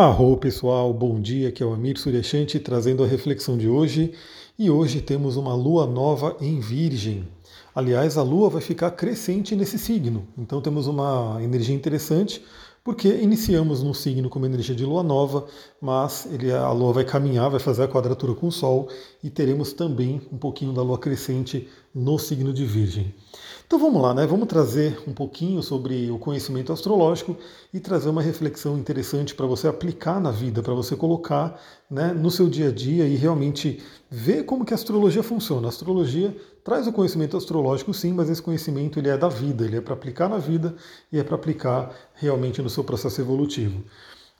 Arro pessoal, bom dia, aqui é o Amir Suryashanti trazendo a reflexão de hoje e hoje temos uma lua nova em Virgem. Aliás, a lua vai ficar crescente nesse signo, então temos uma energia interessante porque iniciamos num signo com uma energia de lua nova, mas ele, a lua vai caminhar, vai fazer a quadratura com o Sol e teremos também um pouquinho da lua crescente no signo de Virgem. Então vamos lá, né? Vamos trazer um pouquinho sobre o conhecimento astrológico e trazer uma reflexão interessante para você aplicar na vida, para você colocar né, no seu dia a dia e realmente ver como que a astrologia funciona. A astrologia traz o conhecimento astrológico sim, mas esse conhecimento ele é da vida, ele é para aplicar na vida e é para aplicar realmente no seu processo evolutivo.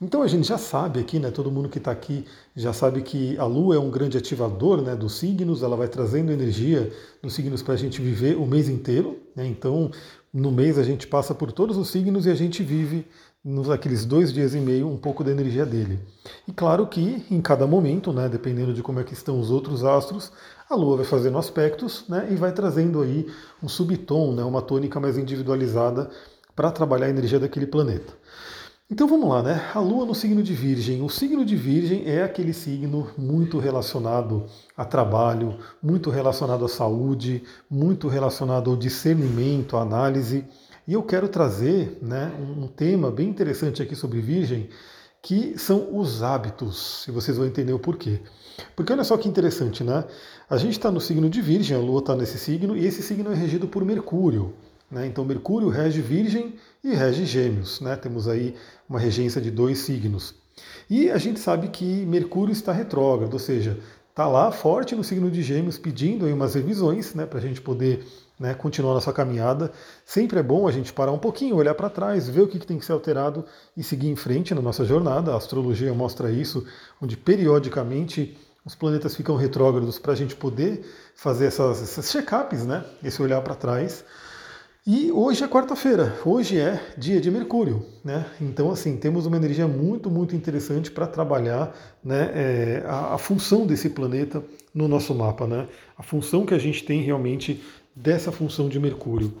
Então a gente já sabe aqui, né, todo mundo que está aqui já sabe que a Lua é um grande ativador né, dos signos, ela vai trazendo energia dos signos para a gente viver o mês inteiro. Né, então no mês a gente passa por todos os signos e a gente vive nos aqueles dois dias e meio um pouco da energia dele. E claro que em cada momento, né, dependendo de como é que estão os outros astros, a Lua vai fazendo aspectos né, e vai trazendo aí um subtom, né, uma tônica mais individualizada para trabalhar a energia daquele planeta. Então vamos lá, né? A Lua no signo de Virgem. O signo de Virgem é aquele signo muito relacionado a trabalho, muito relacionado à saúde, muito relacionado ao discernimento, à análise. E eu quero trazer né, um tema bem interessante aqui sobre Virgem, que são os hábitos, e vocês vão entender o porquê. Porque olha só que interessante, né? A gente está no signo de Virgem, a Lua está nesse signo, e esse signo é regido por Mercúrio. Né? Então Mercúrio rege Virgem e rege Gêmeos. Né? Temos aí uma regência de dois signos. E a gente sabe que Mercúrio está retrógrado, ou seja, está lá forte no signo de Gêmeos, pedindo aí umas revisões né, para a gente poder né, continuar nossa caminhada. Sempre é bom a gente parar um pouquinho, olhar para trás, ver o que, que tem que ser alterado e seguir em frente na nossa jornada. A astrologia mostra isso, onde periodicamente os planetas ficam retrógrados para a gente poder fazer essas, essas check-ups, né, esse olhar para trás. E hoje é quarta-feira, hoje é dia de Mercúrio, né? Então, assim, temos uma energia muito, muito interessante para trabalhar né, é, a, a, função desse planeta no nosso mapa, né? A função que a gente tem realmente dessa função de Mercúrio.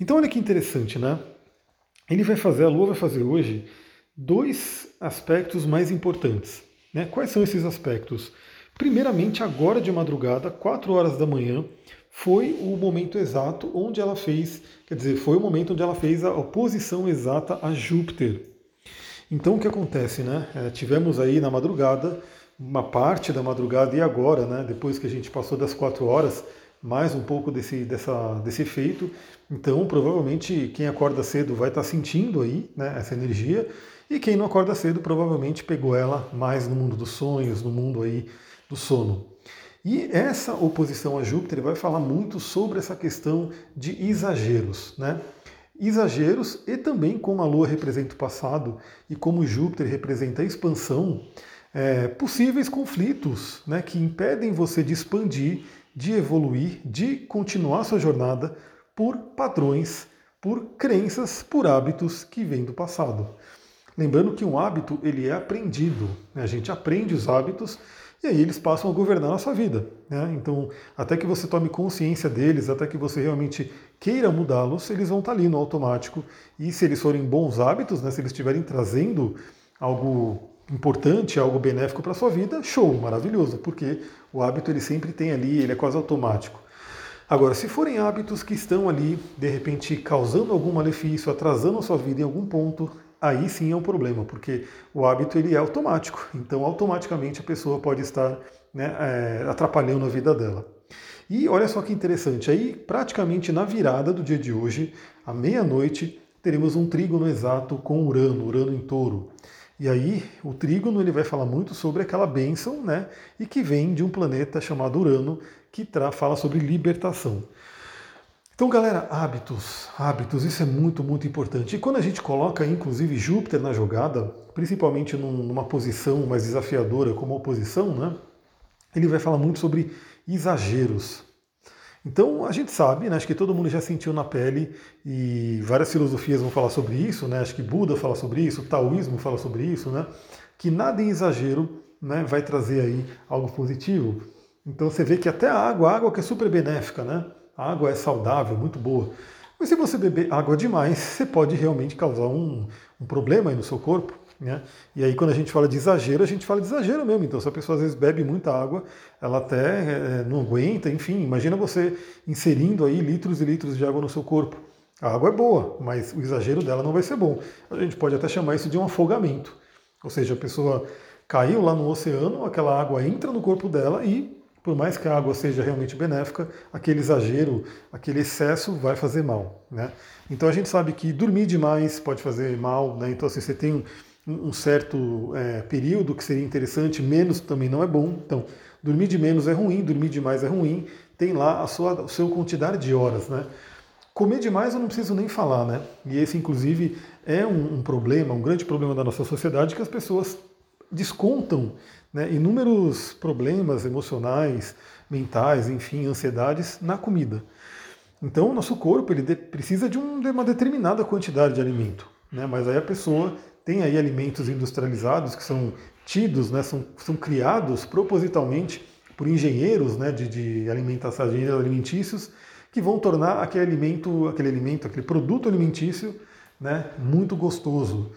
Então, olha que interessante, né? Ele vai fazer, a Lua vai fazer hoje dois aspectos mais importantes. Né? Quais são esses aspectos? Primeiramente, agora de madrugada, 4 horas da manhã, foi o momento exato onde ela fez, quer dizer, foi o momento onde ela fez a oposição exata a Júpiter. Então o que acontece, né? É, tivemos aí na madrugada, uma parte da madrugada e agora, né? Depois que a gente passou das quatro horas, mais um pouco desse, dessa, desse efeito. Então provavelmente quem acorda cedo vai estar sentindo aí né, essa energia e quem não acorda cedo provavelmente pegou ela mais no mundo dos sonhos, no mundo aí do sono. E essa oposição a Júpiter vai falar muito sobre essa questão de exageros, né? Exageros e também como a Lua representa o passado e como Júpiter representa a expansão, é, possíveis conflitos né, que impedem você de expandir, de evoluir, de continuar sua jornada por padrões, por crenças, por hábitos que vêm do passado. Lembrando que um hábito ele é aprendido, né? a gente aprende os hábitos e aí eles passam a governar a sua vida. Né? Então, até que você tome consciência deles, até que você realmente queira mudá-los, eles vão estar ali no automático. E se eles forem bons hábitos, né, se eles estiverem trazendo algo importante, algo benéfico para a sua vida, show, maravilhoso, porque o hábito ele sempre tem ali, ele é quase automático. Agora, se forem hábitos que estão ali, de repente, causando algum malefício, atrasando a sua vida em algum ponto, aí sim é um problema, porque o hábito ele é automático, então automaticamente a pessoa pode estar né, é, atrapalhando a vida dela. E olha só que interessante, aí praticamente na virada do dia de hoje, à meia-noite, teremos um trígono exato com Urano, Urano em touro. E aí o trígono ele vai falar muito sobre aquela bênção, né? E que vem de um planeta chamado Urano, que fala sobre libertação. Então, galera, hábitos, hábitos, isso é muito, muito importante. E quando a gente coloca, inclusive, Júpiter na jogada, principalmente numa posição mais desafiadora como oposição, né, ele vai falar muito sobre exageros. Então, a gente sabe, né, acho que todo mundo já sentiu na pele, e várias filosofias vão falar sobre isso, né, acho que Buda fala sobre isso, o Taoísmo fala sobre isso, né, que nada em exagero né, vai trazer aí algo positivo. Então, você vê que até a água, a água que é super benéfica, né, a água é saudável, muito boa. Mas se você beber água demais, você pode realmente causar um, um problema aí no seu corpo. Né? E aí, quando a gente fala de exagero, a gente fala de exagero mesmo. Então, se a pessoa às vezes bebe muita água, ela até é, não aguenta, enfim. Imagina você inserindo aí litros e litros de água no seu corpo. A água é boa, mas o exagero dela não vai ser bom. A gente pode até chamar isso de um afogamento. Ou seja, a pessoa caiu lá no oceano, aquela água entra no corpo dela e, por mais que a água seja realmente benéfica, aquele exagero, aquele excesso vai fazer mal. Né? Então a gente sabe que dormir demais pode fazer mal, né? então assim, você tem um, um certo é, período que seria interessante, menos também não é bom. Então, dormir de menos é ruim, dormir demais é ruim, tem lá a sua, a sua quantidade de horas. Né? Comer demais eu não preciso nem falar, né? E esse, inclusive, é um, um problema, um grande problema da nossa sociedade, que as pessoas descontam né, inúmeros problemas emocionais, mentais, enfim, ansiedades na comida. Então, o nosso corpo ele precisa de, um, de, uma determinada quantidade de alimento, né? Mas aí a pessoa tem aí alimentos industrializados que são tidos, né, são, são criados propositalmente por engenheiros né, de, de alimentação, alimentícios, que vão tornar aquele alimento, aquele alimento, aquele produto alimentício, né, muito gostoso.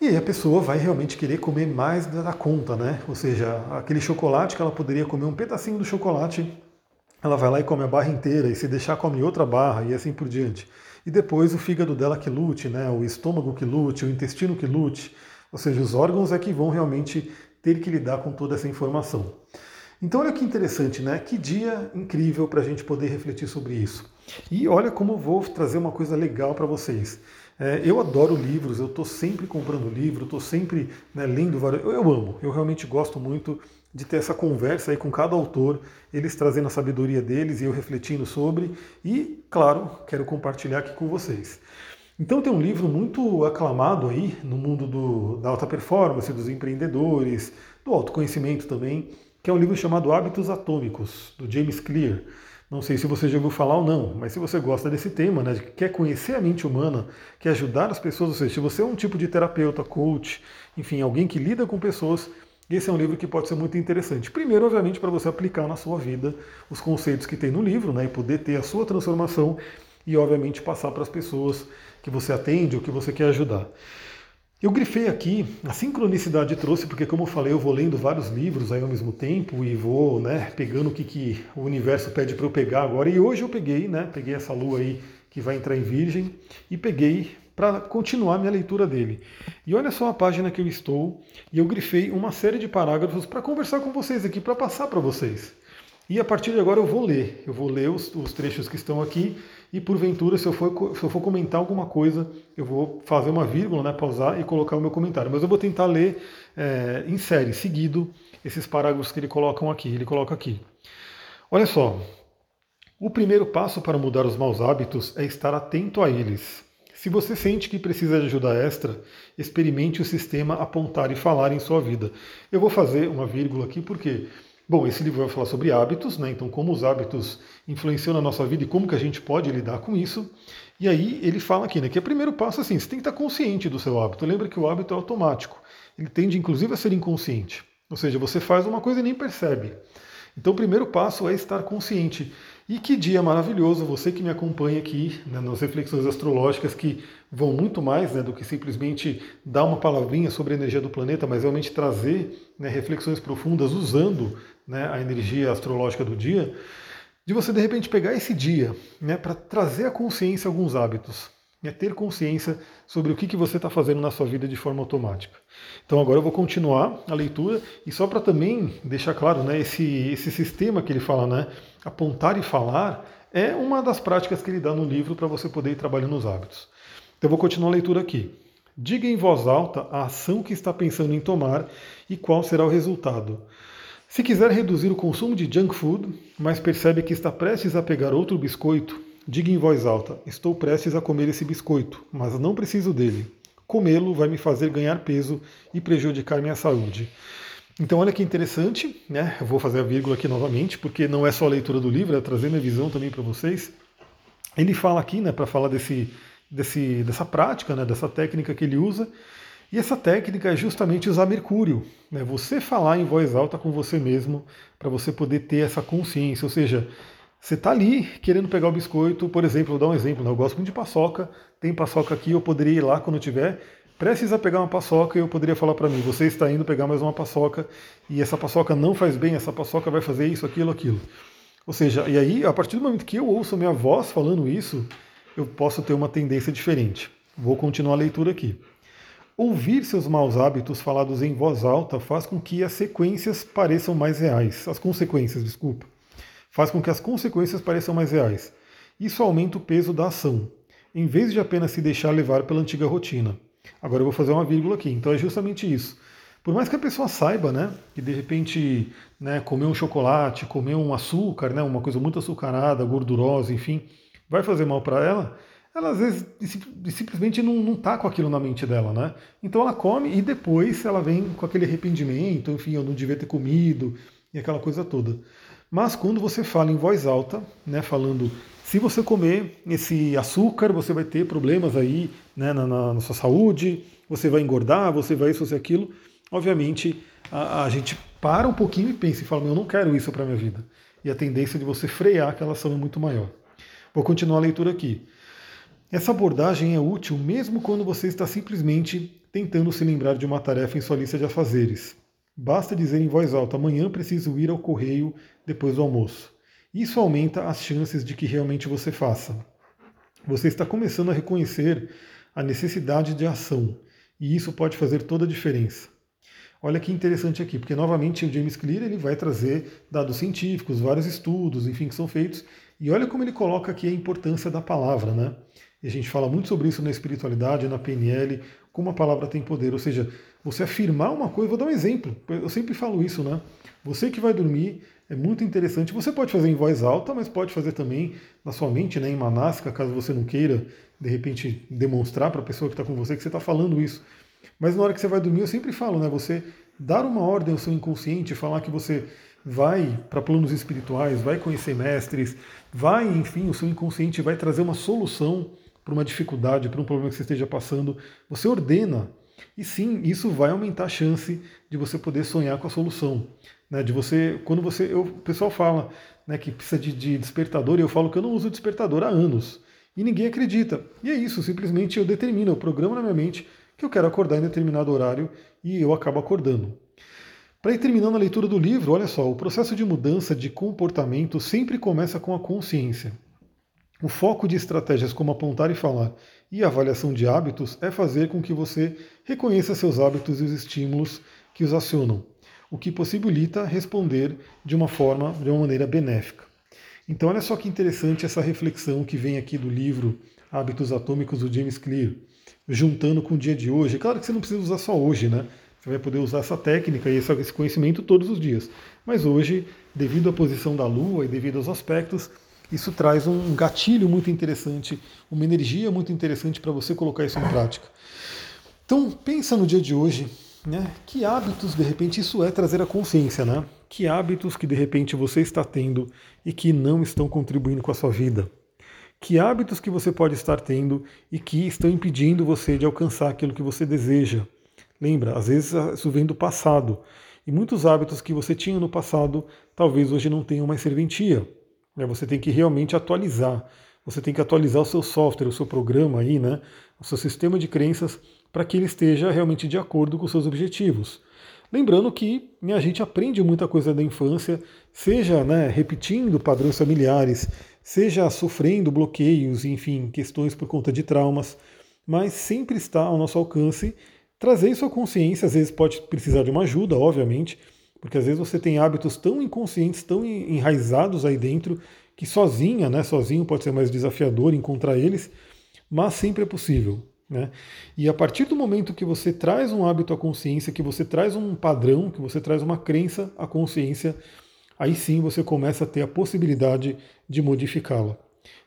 E aí a pessoa vai realmente querer comer mais da conta, né? Ou seja, aquele chocolate que ela poderia comer um pedacinho do chocolate, ela vai lá e come a barra inteira, e se deixar come outra barra, e assim por diante. E depois o fígado dela que lute, né? O estômago que lute, o intestino que lute. Ou seja, os órgãos é que vão realmente ter que lidar com toda essa informação. Então olha que interessante, né? Que dia incrível para a gente poder refletir sobre isso. E olha como eu vou trazer uma coisa legal para vocês. É, eu adoro livros, eu estou sempre comprando livro, estou sempre né, lendo vários. Eu, eu, amo, eu realmente gosto muito de ter essa conversa aí com cada autor, eles trazendo a sabedoria deles e eu refletindo sobre. E, claro, quero compartilhar aqui com vocês. Então tem um livro muito aclamado aí no mundo do, da alta performance, dos empreendedores, do autoconhecimento também, que é um livro chamado Hábitos Atômicos, do James Clear. Não sei se você já ouviu falar ou não, mas se você gosta desse tema, né, quer conhecer a mente humana, quer ajudar as pessoas, ou seja, se você é um tipo de terapeuta, coach, enfim, alguém que lida com pessoas, esse é um livro que pode ser muito interessante. Primeiro, obviamente, para você aplicar na sua vida os conceitos que tem no livro, né, e poder ter a sua transformação e, obviamente, passar para as pessoas que você atende ou que você quer ajudar. Eu grifei aqui, a sincronicidade trouxe, porque como eu falei, eu vou lendo vários livros aí ao mesmo tempo e vou né, pegando o que, que o universo pede para eu pegar agora. E hoje eu peguei, né? Peguei essa lua aí que vai entrar em virgem e peguei para continuar minha leitura dele. E olha só a página que eu estou, e eu grifei uma série de parágrafos para conversar com vocês aqui, para passar para vocês. E a partir de agora eu vou ler, eu vou ler os, os trechos que estão aqui e porventura, se eu, for, se eu for comentar alguma coisa, eu vou fazer uma vírgula, né, pausar e colocar o meu comentário. Mas eu vou tentar ler é, em série, seguido, esses parágrafos que ele coloca aqui. Ele coloca aqui. Olha só. O primeiro passo para mudar os maus hábitos é estar atento a eles. Se você sente que precisa de ajuda extra, experimente o sistema apontar e falar em sua vida. Eu vou fazer uma vírgula aqui porque Bom, esse livro vai falar sobre hábitos, né? Então, como os hábitos influenciam na nossa vida e como que a gente pode lidar com isso. E aí ele fala aqui, né, que o primeiro passo assim, você tem que estar consciente do seu hábito. Lembra que o hábito é automático. Ele tende inclusive a ser inconsciente. Ou seja, você faz uma coisa e nem percebe. Então, o primeiro passo é estar consciente. E que dia maravilhoso, você que me acompanha aqui né, nas reflexões astrológicas, que vão muito mais né, do que simplesmente dar uma palavrinha sobre a energia do planeta, mas realmente trazer né, reflexões profundas usando né, a energia astrológica do dia, de você de repente pegar esse dia né, para trazer à consciência alguns hábitos, né, ter consciência sobre o que, que você está fazendo na sua vida de forma automática. Então agora eu vou continuar a leitura e só para também deixar claro, né, esse, esse sistema que ele fala, né, apontar e falar, é uma das práticas que ele dá no livro para você poder ir trabalhando os hábitos. Então eu vou continuar a leitura aqui. Diga em voz alta a ação que está pensando em tomar e qual será o resultado. Se quiser reduzir o consumo de junk food, mas percebe que está prestes a pegar outro biscoito, diga em voz alta: Estou prestes a comer esse biscoito, mas não preciso dele. Comê-lo vai me fazer ganhar peso e prejudicar minha saúde. Então, olha que interessante, né? Eu vou fazer a vírgula aqui novamente, porque não é só a leitura do livro, é trazer minha visão também para vocês. Ele fala aqui, né, para falar desse, desse, dessa prática, né, dessa técnica que ele usa, e essa técnica é justamente usar Mercúrio, né? você falar em voz alta com você mesmo, para você poder ter essa consciência. Ou seja, você está ali querendo pegar o biscoito, por exemplo, vou dar um exemplo, né? eu gosto muito de paçoca, tem paçoca aqui, eu poderia ir lá quando tiver, prestes a pegar uma paçoca e eu poderia falar para mim, você está indo pegar mais uma paçoca e essa paçoca não faz bem, essa paçoca vai fazer isso, aquilo, aquilo. Ou seja, e aí, a partir do momento que eu ouço minha voz falando isso, eu posso ter uma tendência diferente. Vou continuar a leitura aqui. Ouvir seus maus hábitos falados em voz alta faz com que as sequências pareçam mais reais. As consequências, desculpa. Faz com que as consequências pareçam mais reais. Isso aumenta o peso da ação, em vez de apenas se deixar levar pela antiga rotina. Agora eu vou fazer uma vírgula aqui. Então é justamente isso. Por mais que a pessoa saiba, né, que de repente, né, comer um chocolate, comer um açúcar, né, uma coisa muito açucarada, gordurosa, enfim, vai fazer mal para ela, ela às vezes simplesmente não, não tá com aquilo na mente dela, né? Então ela come e depois ela vem com aquele arrependimento, enfim, eu não devia ter comido e aquela coisa toda. Mas quando você fala em voz alta, né, falando se você comer esse açúcar, você vai ter problemas aí né, na, na, na sua saúde, você vai engordar, você vai isso, você aquilo. Obviamente, a, a gente para um pouquinho e pensa e fala, eu não quero isso para minha vida. E a tendência de você frear aquela ação é muito maior. Vou continuar a leitura aqui. Essa abordagem é útil mesmo quando você está simplesmente tentando se lembrar de uma tarefa em sua lista de afazeres. Basta dizer em voz alta: amanhã preciso ir ao correio depois do almoço. Isso aumenta as chances de que realmente você faça. Você está começando a reconhecer a necessidade de ação, e isso pode fazer toda a diferença. Olha que interessante aqui, porque novamente o James Clear ele vai trazer dados científicos, vários estudos, enfim, que são feitos, e olha como ele coloca aqui a importância da palavra, né? E a gente fala muito sobre isso na espiritualidade, na PNL, como a palavra tem poder. Ou seja, você afirmar uma coisa, vou dar um exemplo, eu sempre falo isso, né? Você que vai dormir, é muito interessante. Você pode fazer em voz alta, mas pode fazer também na sua mente, né, em manasca, caso você não queira, de repente, demonstrar para a pessoa que está com você que você está falando isso. Mas na hora que você vai dormir, eu sempre falo, né, você dar uma ordem ao seu inconsciente, falar que você vai para planos espirituais, vai conhecer mestres, vai, enfim, o seu inconsciente vai trazer uma solução para uma dificuldade, para um problema que você esteja passando. Você ordena. E sim, isso vai aumentar a chance de você poder sonhar com a solução. Né, de você, quando você, eu, o pessoal fala né, que precisa de, de despertador, e eu falo que eu não uso despertador há anos. E ninguém acredita. E é isso, simplesmente eu determino, eu programo na minha mente que eu quero acordar em determinado horário e eu acabo acordando. Para ir terminando a leitura do livro, olha só, o processo de mudança de comportamento sempre começa com a consciência. O foco de estratégias como apontar e falar e avaliação de hábitos é fazer com que você reconheça seus hábitos e os estímulos que os acionam o que possibilita responder de uma forma, de uma maneira benéfica. Então, olha só que interessante essa reflexão que vem aqui do livro Hábitos Atômicos do James Clear, juntando com o dia de hoje. Claro que você não precisa usar só hoje, né? Você vai poder usar essa técnica e esse conhecimento todos os dias. Mas hoje, devido à posição da Lua e devido aos aspectos, isso traz um gatilho muito interessante, uma energia muito interessante para você colocar isso em prática. Então, pensa no dia de hoje, né? Que hábitos, de repente, isso é trazer a consciência, né? Que hábitos que de repente você está tendo e que não estão contribuindo com a sua vida? Que hábitos que você pode estar tendo e que estão impedindo você de alcançar aquilo que você deseja? Lembra, às vezes isso vem do passado. E muitos hábitos que você tinha no passado, talvez hoje não tenham mais serventia. Né? Você tem que realmente atualizar. Você tem que atualizar o seu software, o seu programa aí, né? O seu sistema de crenças para que ele esteja realmente de acordo com os seus objetivos. Lembrando que né, a gente aprende muita coisa da infância, seja né, repetindo padrões familiares, seja sofrendo bloqueios, enfim, questões por conta de traumas, mas sempre está ao nosso alcance trazer isso à consciência. Às vezes pode precisar de uma ajuda, obviamente, porque às vezes você tem hábitos tão inconscientes, tão enraizados aí dentro, que sozinha, né, sozinho pode ser mais desafiador encontrar eles, mas sempre é possível. Né? E a partir do momento que você traz um hábito à consciência, que você traz um padrão, que você traz uma crença à consciência, aí sim você começa a ter a possibilidade de modificá-la.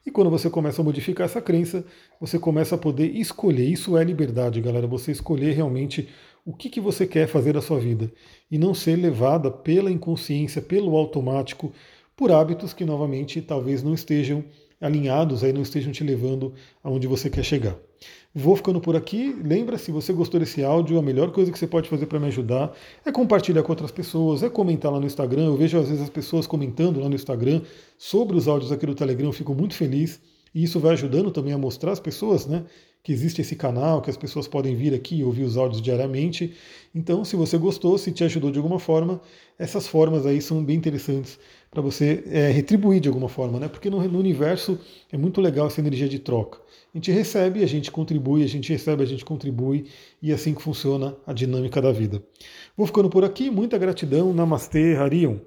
E quando você começa a modificar essa crença, você começa a poder escolher. Isso é liberdade, galera. Você escolher realmente o que, que você quer fazer da sua vida. E não ser levada pela inconsciência, pelo automático, por hábitos que novamente talvez não estejam alinhados, aí não estejam te levando aonde você quer chegar. Vou ficando por aqui. Lembra, se você gostou desse áudio, a melhor coisa que você pode fazer para me ajudar é compartilhar com outras pessoas, é comentar lá no Instagram. Eu vejo às vezes as pessoas comentando lá no Instagram sobre os áudios aqui do Telegram, eu fico muito feliz. E isso vai ajudando também a mostrar às pessoas né, que existe esse canal, que as pessoas podem vir aqui e ouvir os áudios diariamente. Então, se você gostou, se te ajudou de alguma forma, essas formas aí são bem interessantes para você é, retribuir de alguma forma, né? Porque no, no, universo é muito legal essa energia de troca. A gente recebe, a gente contribui, a gente recebe, a gente contribui, e é assim que funciona a dinâmica da vida. Vou ficando por aqui, muita gratidão, Namastê, Harion.